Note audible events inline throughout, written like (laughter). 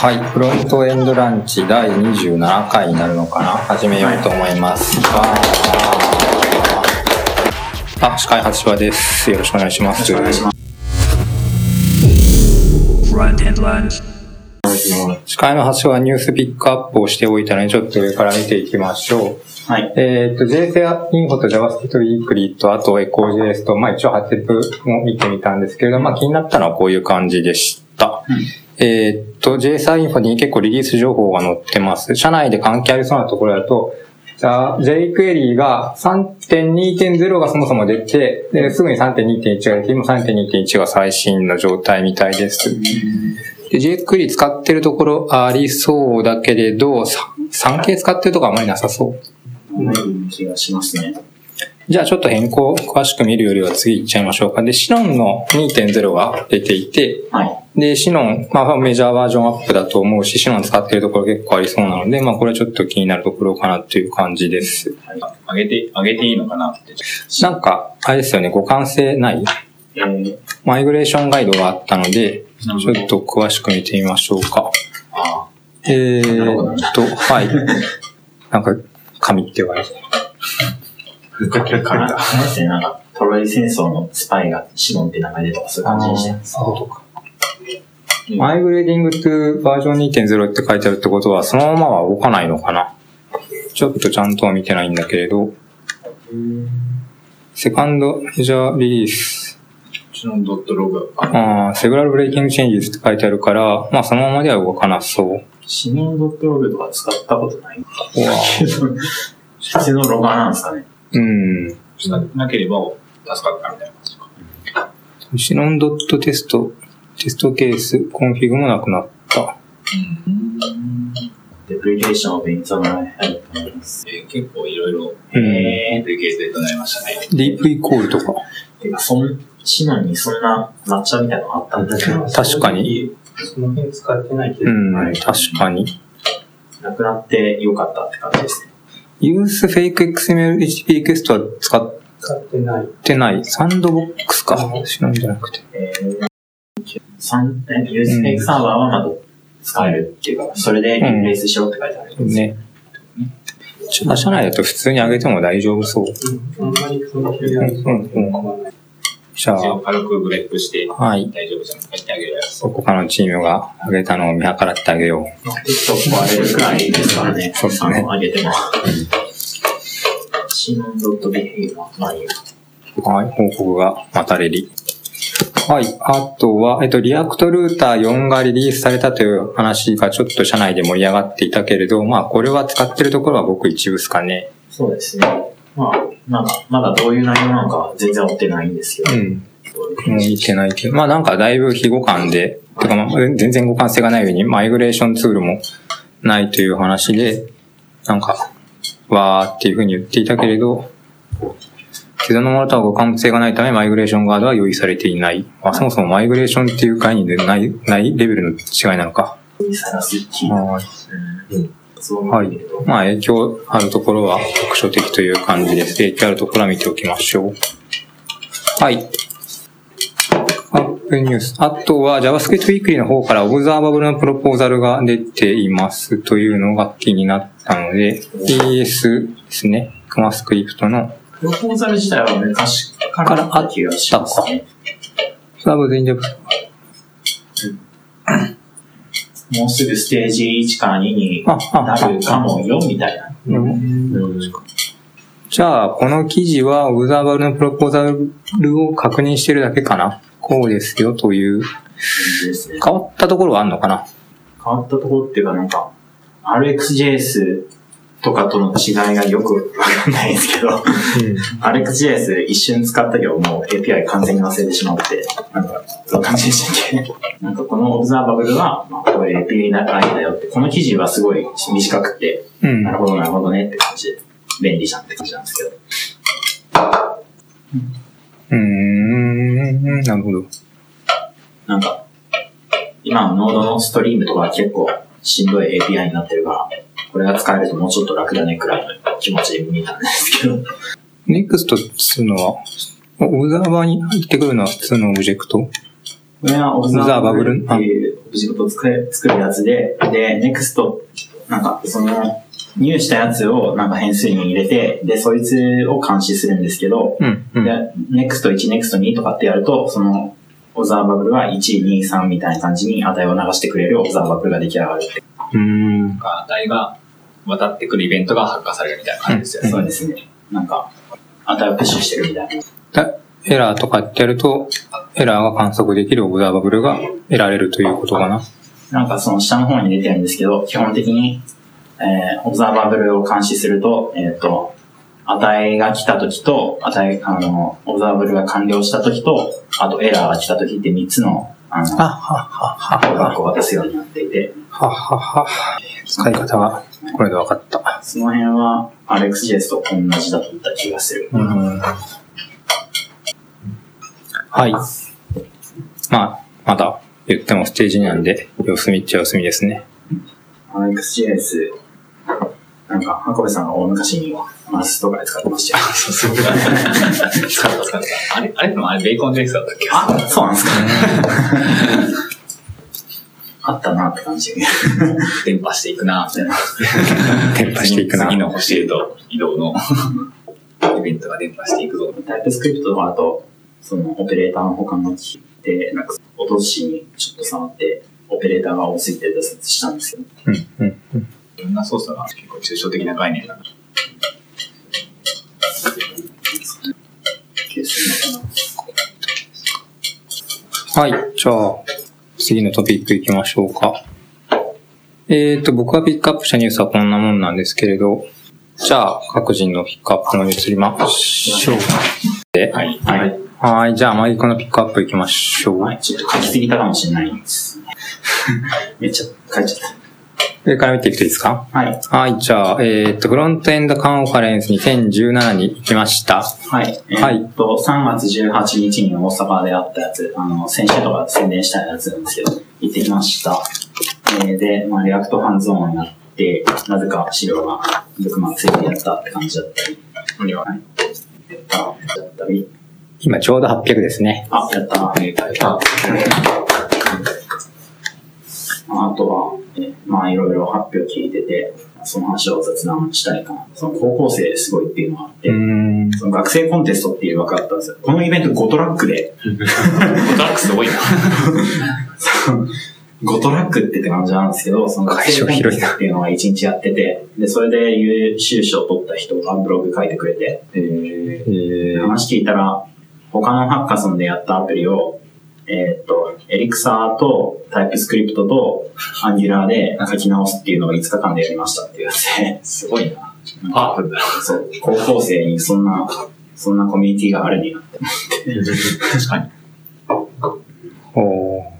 はい、フロントエンドランチ第27回になるのかな？始めようと思います。あ、司会初芝です。よろしくお願いします。お願いします。司会の初はニュースピックアップをしておいたので、ちょっと上から見ていきましょう。はい。えっ、と、JSA インフォと JavaScript Weekly と、あと EcoJS と、まあ一応ハテプも見てみたんですけれど、まあ気になったのはこういう感じでした。えっ、と、JSA インフォに結構リリース情報が載ってます。社内で関係ありそうなところだと、じゃあ jQuery が3.2.0がそもそも出て、ですぐに3.2.1が出て、今3.2.1が最新の状態みたいです。で jQuery 使ってるところありそうだけれど、3系使ってるとこあまりなさそう。ない気がしますね。じゃあちょっと変更詳しく見るよりは次行っちゃいましょうか。で、シノンの2.0が出ていて、はい。で、シノン、まあメジャーバージョンアップだと思うし、シノン使ってるところ結構ありそうなので、まあこれはちょっと気になるところかなっていう感じです。上げて、上げていいのかなって。なんか、あれですよね、互換性ない？えー、マイグレーションガイドがあったので、ちょっと詳しく見てみましょうか。あえーっと、はい。なんか、紙って言われて。(laughs) かな、あれですね、なんか、トロイ戦争のスパイが Sinon って名前でとかそういう感じにしてます。そうとか。マイグレーディング to バージョン2.0って書いてあるってことは、そのままは動かないのかな？ちょっとちゃんとは見てないんだけれど、セカンドメジャーリリース、シノンドットログ。あ、あーセグラルブレイキングチェンジスって書いてあるから、まあそのままでは動かなそう。シノンドットログとか使ったことないんだけど、普通のロガーなんですかね？うん。なければ助かったみたいな感じか。シノンドットテスト、テストケース、コンフィグもなくなった。デプリケーションを勉強の前入ると思います。えー結構いろいろ、うんえー、というケースで唱えましたね。ディープイコールとか。てか、そん、シノンにそんな抹茶みたいなのあったんだけど、確かに。その辺使ってないけど、うん、はい確かに。なくなってよかったって感じですね。ユースフェイク XML HTTP リクエストは使っ使ってない。てない。サンドボックスか。シノンじゃなくて。えー、サン、えユースフェイクサーバーはまだ使えるっていうか、それでリプレイスしろって書いてあるん。です。ね。ちょ社内だと普通に上げても大丈夫そう。あん。まりそのうん。うん。じゃあ、軽くグレップして、はい。大丈夫じゃん。書いてあげるやつ。他のチームが上げたのを見計らってあげよテスト壊れるくらいですからね。そうですねあの上げても。シノンドットビヘイバー。はい。報告がまたレリ。はい。あとは、えっと、リアクトルーター4がリリースされたという話がちょっと社内で盛り上がっていたけれど、まあ、これは使ってるところは僕一部ですかね。そうですね。まあ、なんか、まだどういう内容なのかは全然追ってないんですけど。うん。どういう見てないけど、まあなんかだいぶ非互換で、てかまあ全然互換性がない上にマイグレーションツールもないという話で、なんか、わーっていうふうに言っていたけれど、既存のものとは互換性がないためマイグレーションガードは用意されていない。まあそもそもマイグレーションっていう概念でない、ないレベルの違いなのか。はい。まあ影響あるところは特徴的という感じです。影響あるところは見ておきましょう。はい。アップニュース。あとは JavaScript Weekly の方からオブザーバブルのプロポーザルが出ていますというのが気になったので、ES ですね。ComaScript のプロポーザル自体は昔からあった気がしますね。サーブ全部もうすぐステージ1から2になるかもよ、みたいな。じゃあ、この記事はオブザーバブルのプロポーザルを確認してるだけかなこうですよという。変わったところはあるのかな？変わったところっていうかなんか、RxJS とかとの違いがよくわかんないんですけど、RxJS 一瞬使ったけどもう API 完全に忘れてしまって、なんか、どんな感じでしたっけ？(laughs) なんかこのオブザーバブルは、まあ、これ API だよって、この記事はすごい短くて、うん。なるほどなるほどねって感じで、便利じゃんって感じなんですけど。うーん、なるほど。なんか、今のノードのストリームとかは結構しんどい API になってるから、これが使えるともうちょっと楽だねくらいの気持ちで見たんですけど、NEXT っつうのは、オブザーバーに入ってくるのは普通のオブジェクト？これはオブザーバブル？っていうオブジェクトを作る作るやつで、で、NEXT、なんかその、入したやつをなんか変数に入れて、で、そいつを監視するんですけど、うん。うん。で、NEXT1、NEXT2 とかってやると、その、オブザーバブルは1、2、3みたいな感じに値を流してくれるオブザーバブルが出来上がるって。うーん。なんか値が渡ってくるイベントが発火されるみたいな感じですよね。そうですね。なんか、値をプッシュしてるみたいな。だエラーとかってやると、エラーが観測できるオブザーバブルが得られるということかな。なんかその下の方に出てるんですけど、基本的に、えー、オブザーバブルを監視すると、えっ、と、値が来た時と、値、あの、オブザーバブルが完了した時と、あとエラーが来た時って3つの、あの、ははは箱が渡すようになっていて、ははは。使い方がこれで分かった。その辺は RxJS と同じだった気がする。うん。はい。まあ、まだ言ってもステージなんで、様子見っちゃ様子見ですね。RxJS、なんか、箱部さんが大昔にマスとかで使ってましたよ。そうそう。(laughs) 使った使った。あれ、あれでもあれベーコン JS だったっけあ、そうなんですか。(laughs) あったなって感じ。(laughs) 伝播していくな、みたいな。(laughs) 伝播していくな次の教えと移動のイベントが伝播していくぞ。タイプスクリプトだと、そのオペレーターの保管が効いて、なんか、落としにちょっと触って、オペレーターが多すぎて挫折したんですけど、うん、うん、うん。いろんな操作が結構抽象的な概念なの。消すのかな。はい。じゃあ、次のトピック行きましょうか。えーと、僕がピックアップしたニュースはこんなもんなんですけれど、じゃあ、各人のピックアップのに移りましょう。で、はい。はい。はい。じゃあ、マイクのピックアップ行きましょう。はい、ちょっと書きすぎたかもしれないです。めっちゃ書いちゃっ上から見ていくといいですか？た。はい。はい。じゃあ、えーと、フロントエンドカンファレンス2017に行きました。はい。えはいーっと、3月18日に大阪であったやつ、あの、先週とか宣伝したやつなんですけど、行ってきました。えーで、まあ、 React ハンズオンになって、なぜか資料がブックマークついてやったって感じだったり、はい。やった、やったり、今ちょうど800ですね。あ、やった、えーああとは、えまあいろいろ発表聞いてて、その話を雑談したいかな。その高校生すごいっていうのがあって。その学生コンテストっていう枠があったんですよ。このイベント5トラックで、ゴトラックすごいな。(laughs) 5トラックってって感じなんですけど、その学生コンテストっていうのが1日やってて、で、それで優秀賞を取った人がブログ書いてくれて、えー、話聞いたら、他のハッカソンでやったアプリを、えーっと、エリクサーとタイプスクリプトとアンギュラーで書き直すっていうのを5日間でやりましたっていうやつで、すごいな。パワフルだな。そう、高校生にそんな、そんなコミュニティがあるになって。確かに。おー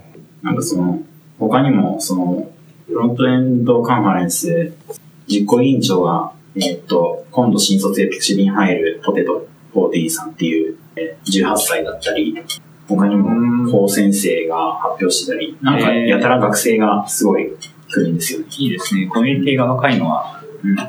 なんかその、他にも、その、フロントエンドカンファレンス、実行委員長が、えーっと、今度新卒で口に入るポテト40さんっていう、えー18歳だったり、他にも、高先生が発表してたり、なんか、やたら学生がすごい来るんですよね。いいですね。コミュニティが若いのは、うんこ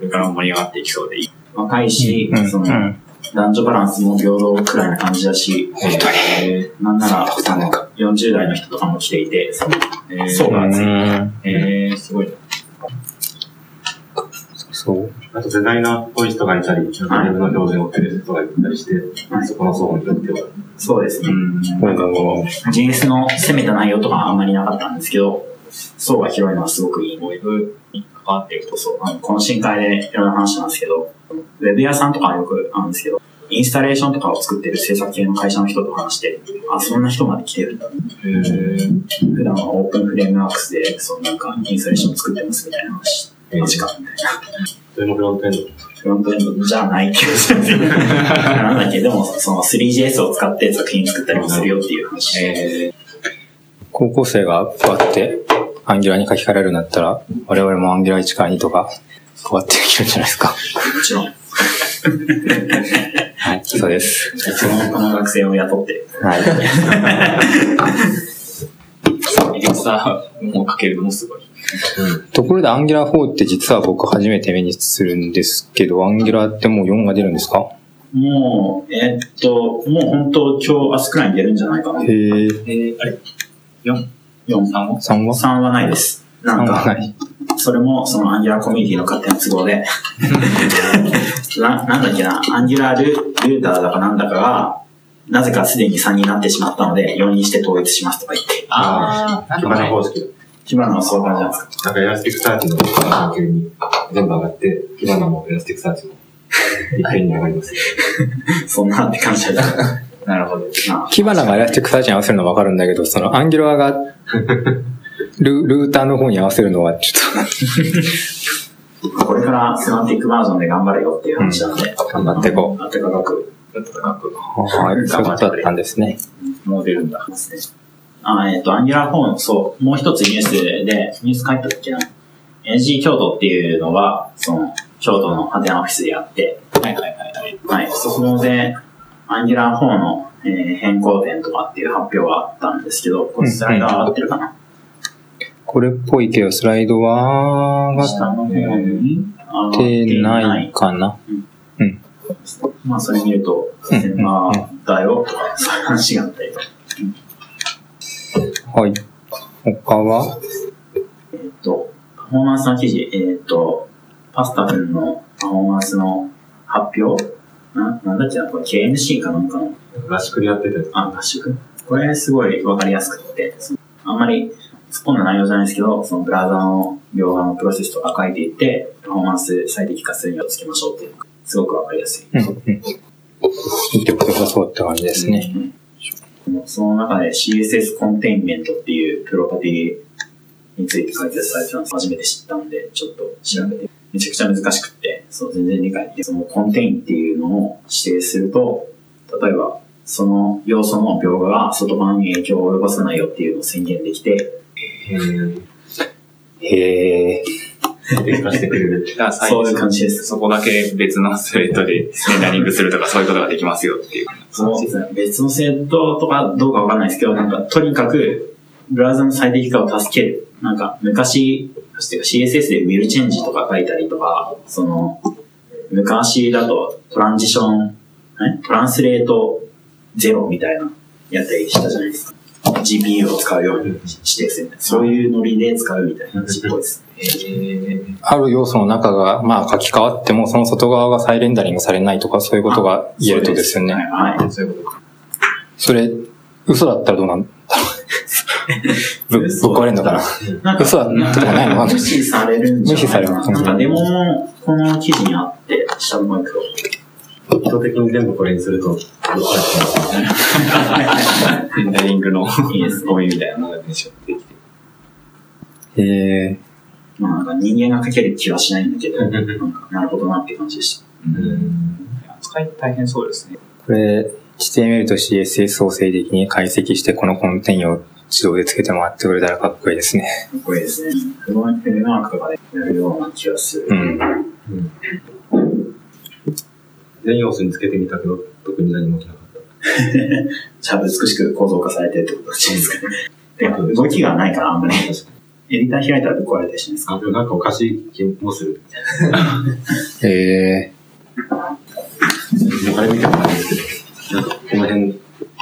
れからも盛り上がっていきそうでいい。若いし、うん、その、うん。男女バランスも平等くらいな感じだし、本当えーなんなら、その、40代の人とかも来ていて、その、えー層が厚い。うんえー、すごいな。そう。あとデザイナーっぽい人がいたり、ウェブの標準を持ってる人がいたりして、はいそこの層によっては。そうですね。なんかこ JS の攻めた内容とかあんまりなかったんですけど、層が広いのはすごくいい。ウェブに関わっていくとそう。あの懇親会でいろいろ話したんですけど、ウェブ屋さんとかはよくあるんですけど、インスタレーションとかを作ってる制作系の会社の人と話して、あ、そんな人まで来てるんだ。えー、普段はオープンフレームワークスで、そのなんかインスタレーション作ってますみたいな話。マジかみたいな。それもフロントエンド。フロントエンドじゃないけど、なんだっけ、でもその 3JS を使って作品作ったりもするよっていう話。えう、高校生がこうやってアンギュラーに書き換えられるんだったら、我々もアンギュラー1から2とか、こうやってできるんじゃないですか？もちろん。はい、そうです。その (laughs) この学生を雇って。はい。ー、(laughs) エリクサーもかけるのもすごい。ところで、 Angular 4って実は僕初めて目にするんですけど、 Angular ってもう4が出るんですか？もう、えーっと、もう本当今日明日くらいに出るんじゃないかな。へえ。えー、あれ ?4、4、3を3は？3はないです。なんか、ない。それもその Angular コミュニティの勝手な都合で、(laughs) ななんだっけな、 Angular ルーターだかなんだかが、なぜかすでに3になってしまったので、4にして統一しますとか言って、あー、 Kibana 方式だ。Kibana はそういう感じなんですかなんか Elasticsearch の関係に全部上がって、 Kibana も Elasticsearch も一遍に上がります。(laughs) そんなって感じだ。(laughs) なるほど。まあ Kibana が Elasticsearch に合わせるのはわかるんだけど、(laughs) そのアンギュラーがルルーターの方に合わせるのはちょっこれから semantic version で頑張れよっていう話なんで、と頑張っていこあったかくちょっと高くう。はい、そうだったんですね。もう出るんだ。ますね。あ、えっ、と、 Angular four、そう、もう一つニュースで、ニュース書いたっけな。NG 京都っていうのが、その、京都のハテナオフィスでやって、はいはいはいはい。はい、そこで、 Angular 4の、えー変更点とかっていう発表があったんですけど、これスライド上がってるかな、これっぽいけど、スライドは上が下の方に上がっっててなないい。かな。まあ、それ見ると、うんセンバーだよとか、そういう話があったりとか。はい。他は？えっ、と、パフォーマンスの記事、えっ、と、パスタ君のパフォーマンスの発表？な、なんだっけな、これ KNC かなんかの、合宿でやってて、あ、合宿？これすごいわかりやすくって、あんまり突っ込んだ内容じゃないですけど、そのブラウザの描画のプロセスとか書いていって、パフォーマンス最適化するにはつけましょうっていうのが、すごくわかりやすい。うん、うん。見てくださそうって感じですね。うんその中で CSS コンテインメントっていうプロパティについて解説されてたのを初めて知ったんで、ちょっと調べて、めちゃくちゃ難しくって、そう全然理解できない。そのコンテインっていうのを指定すると、例えば、その要素の描画が外側に影響を及ぼさないよっていうのを宣言できて、へえ。最してくれる。だから最そういう感じです。そこだけ別のスレッドでレンダリングするとかそういうことができますよっていう。そうですね。別の制度とかどうかわかんないですけど、なんか、とにかく、ブラウザの最適化を助ける。なんか、昔、CSS でウィルチェンジとか書いたりとか、その、昔だとトランジション、え？トランスレートゼロみたいな、やったりしたじゃないですか。GPU を使うように指定するみたいな。そういうノリで使うみたいな話っぽいです。ある要素の中が、まあ書き換わっても、その外側が再レンダリングされないとか、そういうことが言えるとですよね。はい。はいそういうことか。それ、嘘だったらどうなんだろうぶぶっ壊れんのかななんか嘘だったとかないのかな無視されるんじゃない。無視されるなんかデモもこの記事にあって、下の方行くと。意図的に全部これにすると、どっちだっレンダリングのいいですね。ゴミみたいなのができて。へえ。まあなんか人間が書ける気はしないんだけど、なんかなるほどなって感じでした。扱い大変そうですね。これ、HTML と CSS を静的に解析して、このコンテインを自動でつけてもらってくれたらかっこいいですね。かっこいいですね。フロンフェルマークとかでやるような気がする。うん。全要素につけてみたけど、特に何も起きなかった。(laughs) ちゃんと美しく構造化されてるってことですか？ね。動きがないからあんまり。エディター開いたらぶっ壊れたりしないですか？あ、でもなんかおかしい気もする。(laughs) へえ。もうあれ見てもないですけど、なんかこの辺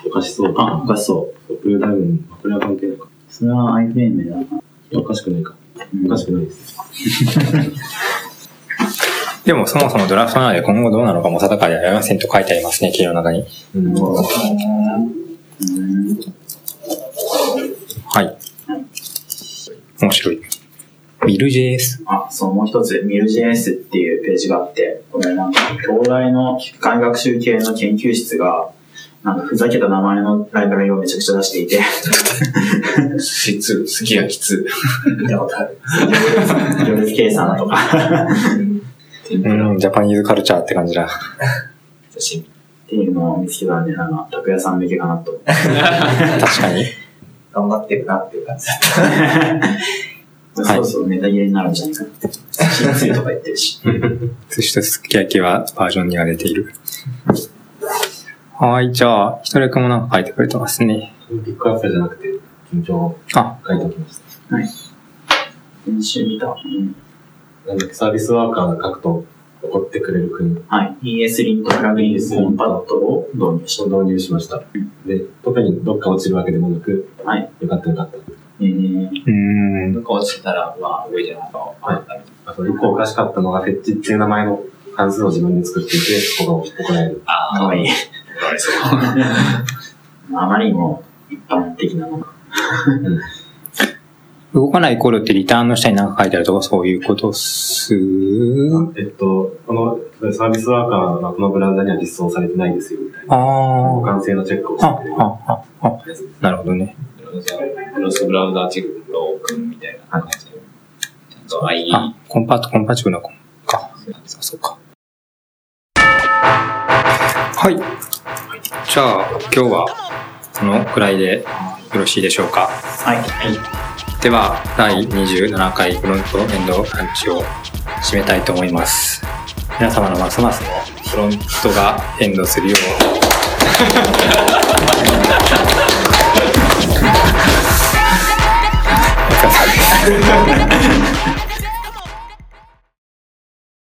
おかしそう。あ、おかしそう。プルダウン、これは関係ないか。それは iFrame だな。おかしくないか。おかしくないです。(laughs) でもそもそもドラフトなので今後どうなのかも定かではありませんと書いてありますね、記事の中に。はい。面白い。ビル JS。あ、そう、もう一つ、ミル JS っていうページがあって、これなんか、東大の機械学習系の研究室が、なんかふざけた名前のライブラリをめちゃくちゃ出していて、質、すき焼き2。見たことある。行列計算とか。うん、ジャパニーズカルチャーって感じだ。刺身。っていうのを見つけたんで、なんか、拓也さん向けかなと。(laughs) 確かに。頑張ってるなっていう感じだった。(laughs) はいそうそう、ネタ切れになるんじゃないかな。新つゆとか言ってるし。寿司とすき焼きはバージョン2が出ている。はい、じゃあ、ひとりくんもなんか書いてくれてますね。ピックアップじゃなくて、緊張をあ、書いておきました。練習見た。うん。なんだっけ、サービスワーカーが書くと、起こってくれる国はい。ES リントプラグインコンパットを導入しを導入しました。で、特にどっか落ちるわけでもなく、た。はい。よかったよかった。えー、うーん。どっか落ちたら、まあ、上じゃないか。はいあと、一個おかしかったのが、フェッチっていう名前の関数を自分で作っていて、そこが怒られる。ああ、かわいい。怒られそう。(laughs) あまりにも一般的なのが。動かないコードってリターンの下に何か書いてあるとかそういうことっす？えっと、このサービスワーカーはこのブラウザには実装されてないですよ、みたいな。あ互換性のチェックをしあ。あてる、あ、あ、あ、なるほどね。クロスブラウザーチェックを組むみたいな感じで。ちゃんと IE。あ、コンパート、コンパチブルなコンか。そうそうか。はい。じゃあ、今日はこのくらいでよろしいでしょうか？はい。はい。では、第27回フロントエンドランチを締めたいと思います。皆様のますますのフロントがエンドするよう、お疲れ様です。